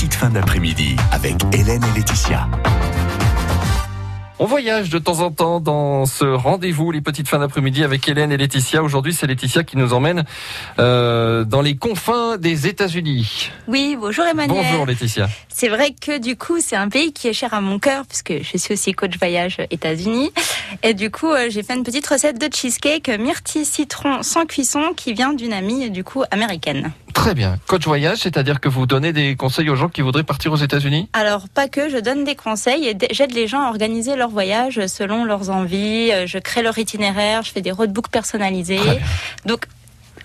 petites fins d'après-midi avec Hélène et Laetitia. On voyage de temps en temps dans ce rendez-vous, les petites fins d'après-midi avec Hélène et Laetitia. Aujourd'hui, c'est Laetitia qui nous emmène euh, dans les confins des États-Unis. Oui, bonjour Emmanuel. Bonjour Laetitia. C'est vrai que du coup, c'est un pays qui est cher à mon cœur puisque je suis aussi coach voyage États-Unis. Et du coup, euh, j'ai fait une petite recette de cheesecake myrtille citron sans cuisson qui vient d'une amie du coup américaine. Très bien. Coach voyage, c'est-à-dire que vous donnez des conseils aux gens qui voudraient partir aux États-Unis? Alors, pas que, je donne des conseils et j'aide les gens à organiser leur voyage selon leurs envies. Je crée leur itinéraire, je fais des roadbooks personnalisés. Donc,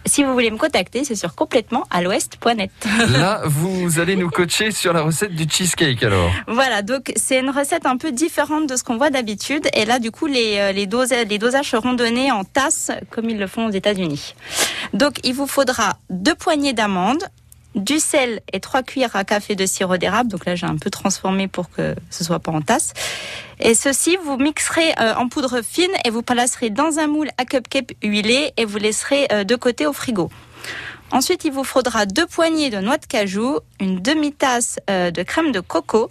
si vous voulez me contacter, c'est sur complètement à l'ouest.net. Là, vous allez nous coacher sur la recette du cheesecake alors. Voilà, donc c'est une recette un peu différente de ce qu'on voit d'habitude. Et là, du coup, les, euh, les, dosages, les dosages seront donnés en tasses comme ils le font aux États-Unis. Donc, il vous faudra deux poignées d'amandes, du sel et trois cuillères à café de sirop d'érable. Donc là, j'ai un peu transformé pour que ce soit pas en tasse. Et ceci, vous mixerez euh, en poudre fine et vous placerez dans un moule à cupcake huilé et vous laisserez euh, de côté au frigo. Ensuite, il vous faudra deux poignées de noix de cajou, une demi-tasse euh, de crème de coco,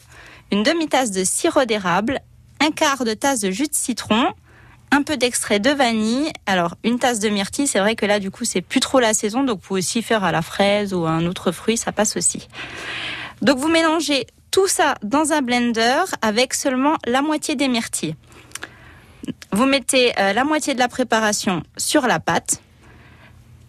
une demi-tasse de sirop d'érable, un quart de tasse de jus de citron, un peu d'extrait de vanille. Alors, une tasse de myrtille, c'est vrai que là, du coup, c'est plus trop la saison, donc vous pouvez aussi faire à la fraise ou à un autre fruit, ça passe aussi. Donc, vous mélangez tout ça dans un blender avec seulement la moitié des myrtilles. Vous mettez euh, la moitié de la préparation sur la pâte.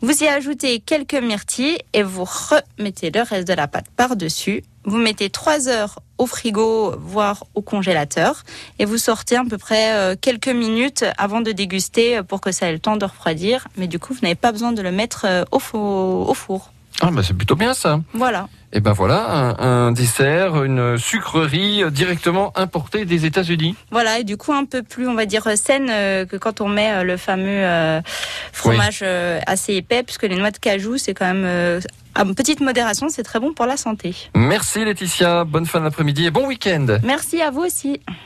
Vous y ajoutez quelques myrtilles et vous remettez le reste de la pâte par-dessus. Vous mettez 3 heures au frigo, voire au congélateur, et vous sortez à peu près euh, quelques minutes avant de déguster pour que ça ait le temps de refroidir. Mais du coup, vous n'avez pas besoin de le mettre euh, au four. Ah bah c'est plutôt bien ça. Voilà. Et ben voilà, un, un, dessert, une sucrerie directement importée des États-Unis. Voilà, et du coup un peu plus, on va dire, saine euh, que quand on met le fameux fromage oui. assez épais, puisque les noix de cajou, c'est quand même à petite modération, c'est très bon pour la santé. Merci Laetitia, bonne fin d'après-midi et bon week-end. Merci à vous aussi.